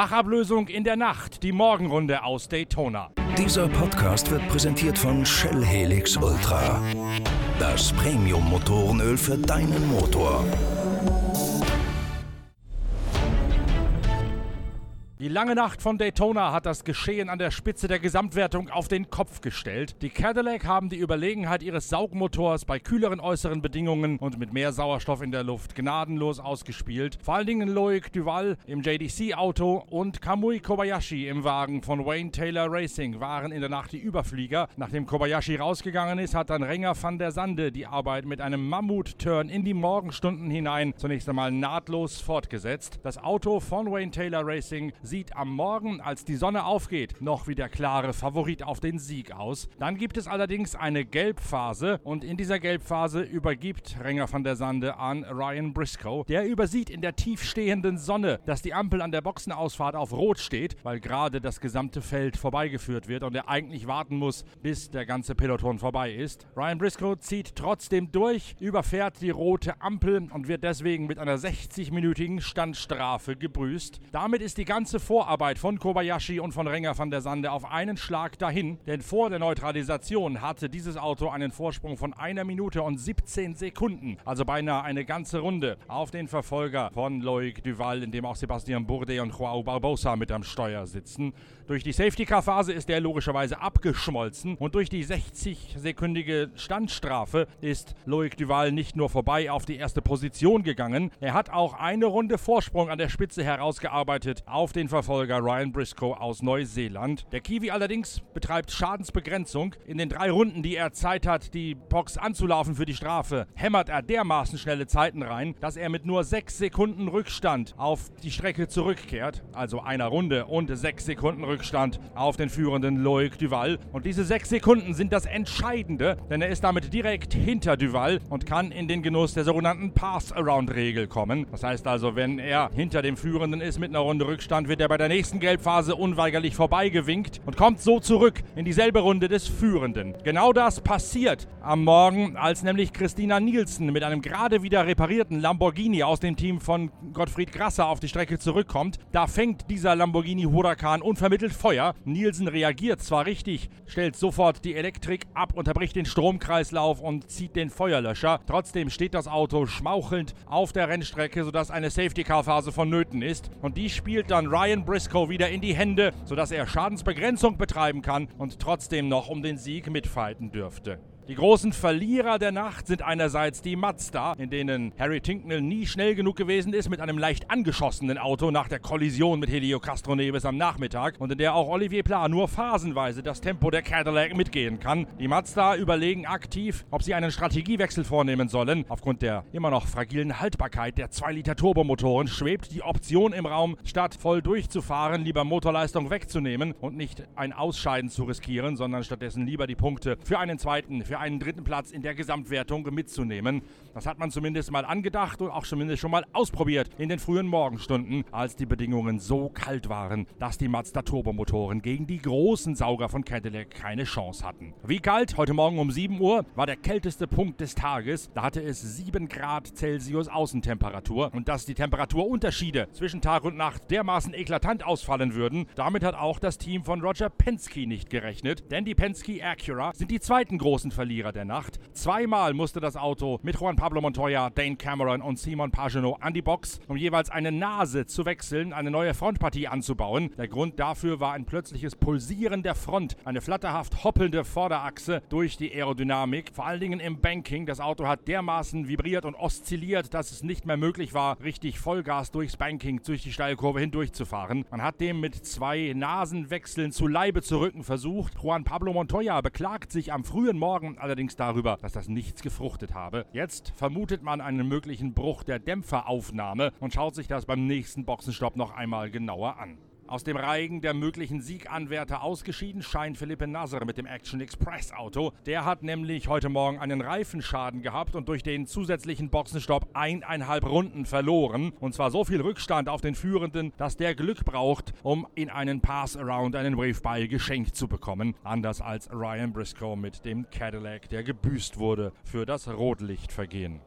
Wachablösung in der Nacht, die Morgenrunde aus Daytona. Dieser Podcast wird präsentiert von Shell Helix Ultra. Das Premium-Motorenöl für deinen Motor. Lange Nacht von Daytona hat das Geschehen an der Spitze der Gesamtwertung auf den Kopf gestellt. Die Cadillac haben die Überlegenheit ihres Saugmotors bei kühleren äußeren Bedingungen und mit mehr Sauerstoff in der Luft gnadenlos ausgespielt. Vor allen Dingen Loic Duval im JDC-Auto und Kamui Kobayashi im Wagen von Wayne Taylor Racing waren in der Nacht die Überflieger. Nachdem Kobayashi rausgegangen ist, hat dann Renger van der Sande die Arbeit mit einem Mammut-Turn in die Morgenstunden hinein zunächst einmal nahtlos fortgesetzt. Das Auto von Wayne Taylor Racing sieht am Morgen, als die Sonne aufgeht, noch wie der klare Favorit auf den Sieg aus. Dann gibt es allerdings eine Gelbphase und in dieser Gelbphase übergibt Renger van der Sande an Ryan Briscoe. Der übersieht in der tiefstehenden Sonne, dass die Ampel an der Boxenausfahrt auf Rot steht, weil gerade das gesamte Feld vorbeigeführt wird und er eigentlich warten muss, bis der ganze Peloton vorbei ist. Ryan Briscoe zieht trotzdem durch, überfährt die rote Ampel und wird deswegen mit einer 60-minütigen Standstrafe gebrüßt. Damit ist die ganze Vorarbeit von Kobayashi und von Renger van der Sande auf einen Schlag dahin, denn vor der Neutralisation hatte dieses Auto einen Vorsprung von einer Minute und 17 Sekunden, also beinahe eine ganze Runde, auf den Verfolger von Loic Duval, in dem auch Sebastian Bourdais und Joao Barbosa mit am Steuer sitzen. Durch die Safety-Car-Phase ist der logischerweise abgeschmolzen und durch die 60-sekündige Standstrafe ist Loic Duval nicht nur vorbei auf die erste Position gegangen, er hat auch eine Runde Vorsprung an der Spitze herausgearbeitet auf den Verfolger Ryan Briscoe aus Neuseeland. Der Kiwi allerdings betreibt Schadensbegrenzung. In den drei Runden, die er Zeit hat, die Box anzulaufen für die Strafe, hämmert er dermaßen schnelle Zeiten rein, dass er mit nur sechs Sekunden Rückstand auf die Strecke zurückkehrt. Also einer Runde und sechs Sekunden Rückstand auf den führenden Loic Duval. Und diese sechs Sekunden sind das Entscheidende, denn er ist damit direkt hinter Duval und kann in den Genuss der sogenannten Pass-Around-Regel kommen. Das heißt also, wenn er hinter dem Führenden ist mit einer Runde Rückstand, wird er bei der nächsten Gelbphase unweigerlich vorbeigewinkt und kommt so zurück in dieselbe Runde des Führenden. Genau das passiert am Morgen, als nämlich Christina Nielsen mit einem gerade wieder reparierten Lamborghini aus dem Team von Gottfried Grasser auf die Strecke zurückkommt. Da fängt dieser Lamborghini Huracan unvermittelt Feuer. Nielsen reagiert zwar richtig, stellt sofort die Elektrik ab, unterbricht den Stromkreislauf und zieht den Feuerlöscher. Trotzdem steht das Auto schmauchelnd auf der Rennstrecke, sodass eine Safety-Car-Phase vonnöten ist. Und die spielt dann Ryan Briscoe wieder in die Hände, sodass er Schadensbegrenzung betreiben kann und trotzdem noch um den Sieg mitfighten dürfte. Die großen Verlierer der Nacht sind einerseits die Mazda, in denen Harry Tinknell nie schnell genug gewesen ist mit einem leicht angeschossenen Auto nach der Kollision mit Helio Castroneves am Nachmittag und in der auch Olivier Pla nur phasenweise das Tempo der Cadillac mitgehen kann. Die Mazda überlegen aktiv, ob sie einen Strategiewechsel vornehmen sollen. Aufgrund der immer noch fragilen Haltbarkeit der 2-Liter Turbomotoren schwebt die Option im Raum, statt voll durchzufahren, lieber Motorleistung wegzunehmen und nicht ein Ausscheiden zu riskieren, sondern stattdessen lieber die Punkte für einen zweiten, für einen dritten Platz in der Gesamtwertung mitzunehmen. Das hat man zumindest mal angedacht und auch zumindest schon mal ausprobiert in den frühen Morgenstunden, als die Bedingungen so kalt waren, dass die Mazda Turbomotoren gegen die großen Sauger von Cadillac keine Chance hatten. Wie kalt? Heute Morgen um 7 Uhr war der kälteste Punkt des Tages. Da hatte es 7 Grad Celsius Außentemperatur und dass die Temperaturunterschiede zwischen Tag und Nacht dermaßen eklatant ausfallen würden, damit hat auch das Team von Roger Penske nicht gerechnet, denn die Penske Acura sind die zweiten großen Verlierer der Nacht. Zweimal musste das Auto mit Juan Pablo Montoya, Dane Cameron und Simon Pagenaud an die Box, um jeweils eine Nase zu wechseln, eine neue Frontpartie anzubauen. Der Grund dafür war ein plötzliches Pulsieren der Front, eine flatterhaft hoppelnde Vorderachse durch die Aerodynamik, vor allen Dingen im Banking. Das Auto hat dermaßen vibriert und oszilliert, dass es nicht mehr möglich war, richtig Vollgas durchs Banking, durch die Steilkurve hindurchzufahren. Man hat dem mit zwei Nasenwechseln zu Leibe zu rücken versucht. Juan Pablo Montoya beklagt sich am frühen Morgen allerdings darüber, dass das nichts gefruchtet habe. Jetzt vermutet man einen möglichen Bruch der Dämpferaufnahme und schaut sich das beim nächsten Boxenstopp noch einmal genauer an. Aus dem Reigen der möglichen Sieganwärter ausgeschieden scheint Philippe Nasser mit dem Action Express Auto. Der hat nämlich heute Morgen einen Reifenschaden gehabt und durch den zusätzlichen Boxenstopp eineinhalb Runden verloren. Und zwar so viel Rückstand auf den Führenden, dass der Glück braucht, um in einen Pass-Around einen Wave-Ball geschenkt zu bekommen. Anders als Ryan Briscoe mit dem Cadillac, der gebüßt wurde für das Rotlichtvergehen.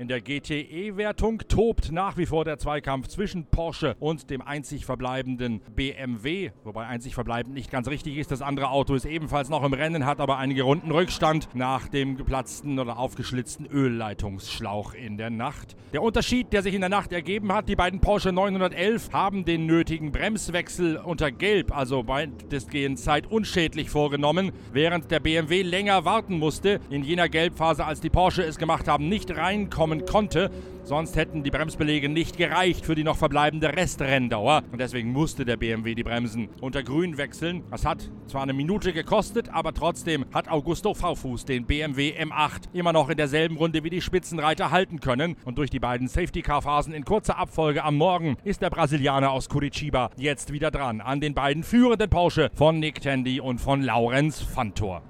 In der GTE-Wertung tobt nach wie vor der Zweikampf zwischen Porsche und dem einzig verbleibenden BMW, wobei einzig verbleibend nicht ganz richtig ist. Das andere Auto ist ebenfalls noch im Rennen, hat aber einige Runden Rückstand nach dem geplatzten oder aufgeschlitzten Ölleitungsschlauch in der Nacht. Der Unterschied, der sich in der Nacht ergeben hat, die beiden Porsche 911 haben den nötigen Bremswechsel unter Gelb, also weitestgehend zeitunschädlich vorgenommen, während der BMW länger warten musste, in jener Gelbphase, als die Porsche es gemacht haben, nicht reinkommen konnte. Sonst hätten die Bremsbelege nicht gereicht für die noch verbleibende Restrenndauer. Und deswegen musste der BMW die Bremsen unter Grün wechseln. Das hat zwar eine Minute gekostet, aber trotzdem hat Augusto V-Fuß den BMW M8 immer noch in derselben Runde wie die Spitzenreiter halten können. Und durch die beiden Safety-Car-Phasen in kurzer Abfolge am Morgen ist der Brasilianer aus Curitiba jetzt wieder dran an den beiden führenden Porsche von Nick Tandy und von Laurenz Fantor.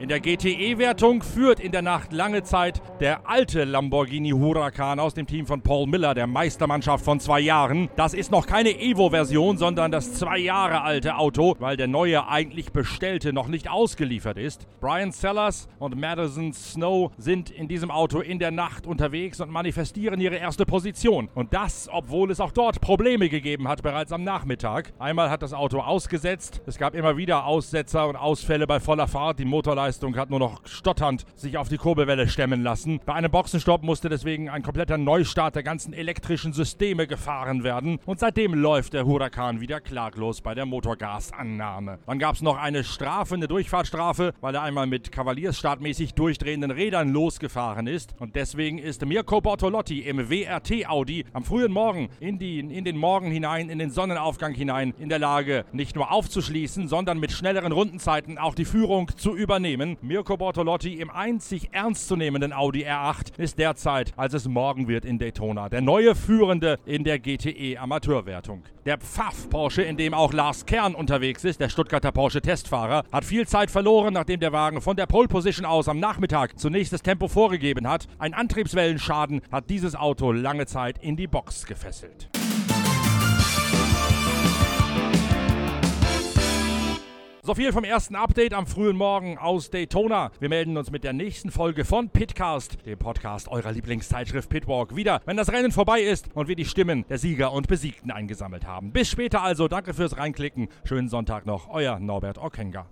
In der GTE-Wertung führt in der Nacht lange Zeit der alte Lamborghini Huracan aus dem Team von Paul Miller, der Meistermannschaft von zwei Jahren. Das ist noch keine Evo-Version, sondern das zwei Jahre alte Auto, weil der neue eigentlich bestellte noch nicht ausgeliefert ist. Brian Sellers und Madison Snow sind in diesem Auto in der Nacht unterwegs und manifestieren ihre erste Position. Und das, obwohl es auch dort Probleme gegeben hat, bereits am Nachmittag. Einmal hat das Auto ausgesetzt, es gab immer wieder Aussetzer und Ausfälle bei voller Fahrt, die Motorleistung Leistung, hat nur noch stotternd sich auf die Kurbelwelle stemmen lassen. Bei einem Boxenstopp musste deswegen ein kompletter Neustart der ganzen elektrischen Systeme gefahren werden. Und seitdem läuft der Huracan wieder klaglos bei der Motorgasannahme. Dann gab es noch eine Strafe, eine Durchfahrtsstrafe, weil er einmal mit kavaliersstartmäßig durchdrehenden Rädern losgefahren ist. Und deswegen ist Mirko Bortolotti im WRT Audi am frühen Morgen in, die, in den Morgen hinein, in den Sonnenaufgang hinein in der Lage, nicht nur aufzuschließen, sondern mit schnelleren Rundenzeiten auch die Führung zu übernehmen nehmen. Mirko Bortolotti im einzig ernstzunehmenden Audi R8 ist derzeit, als es morgen wird in Daytona, der neue Führende in der GTE Amateurwertung. Der Pfaff Porsche, in dem auch Lars Kern unterwegs ist, der Stuttgarter Porsche Testfahrer, hat viel Zeit verloren, nachdem der Wagen von der Pole Position aus am Nachmittag zunächst das Tempo vorgegeben hat. Ein Antriebswellenschaden hat dieses Auto lange Zeit in die Box gefesselt. So viel vom ersten Update am frühen Morgen aus Daytona. Wir melden uns mit der nächsten Folge von Pitcast, dem Podcast eurer Lieblingszeitschrift Pitwalk, wieder, wenn das Rennen vorbei ist und wir die Stimmen der Sieger und Besiegten eingesammelt haben. Bis später also, danke fürs Reinklicken. Schönen Sonntag noch, euer Norbert Okenga.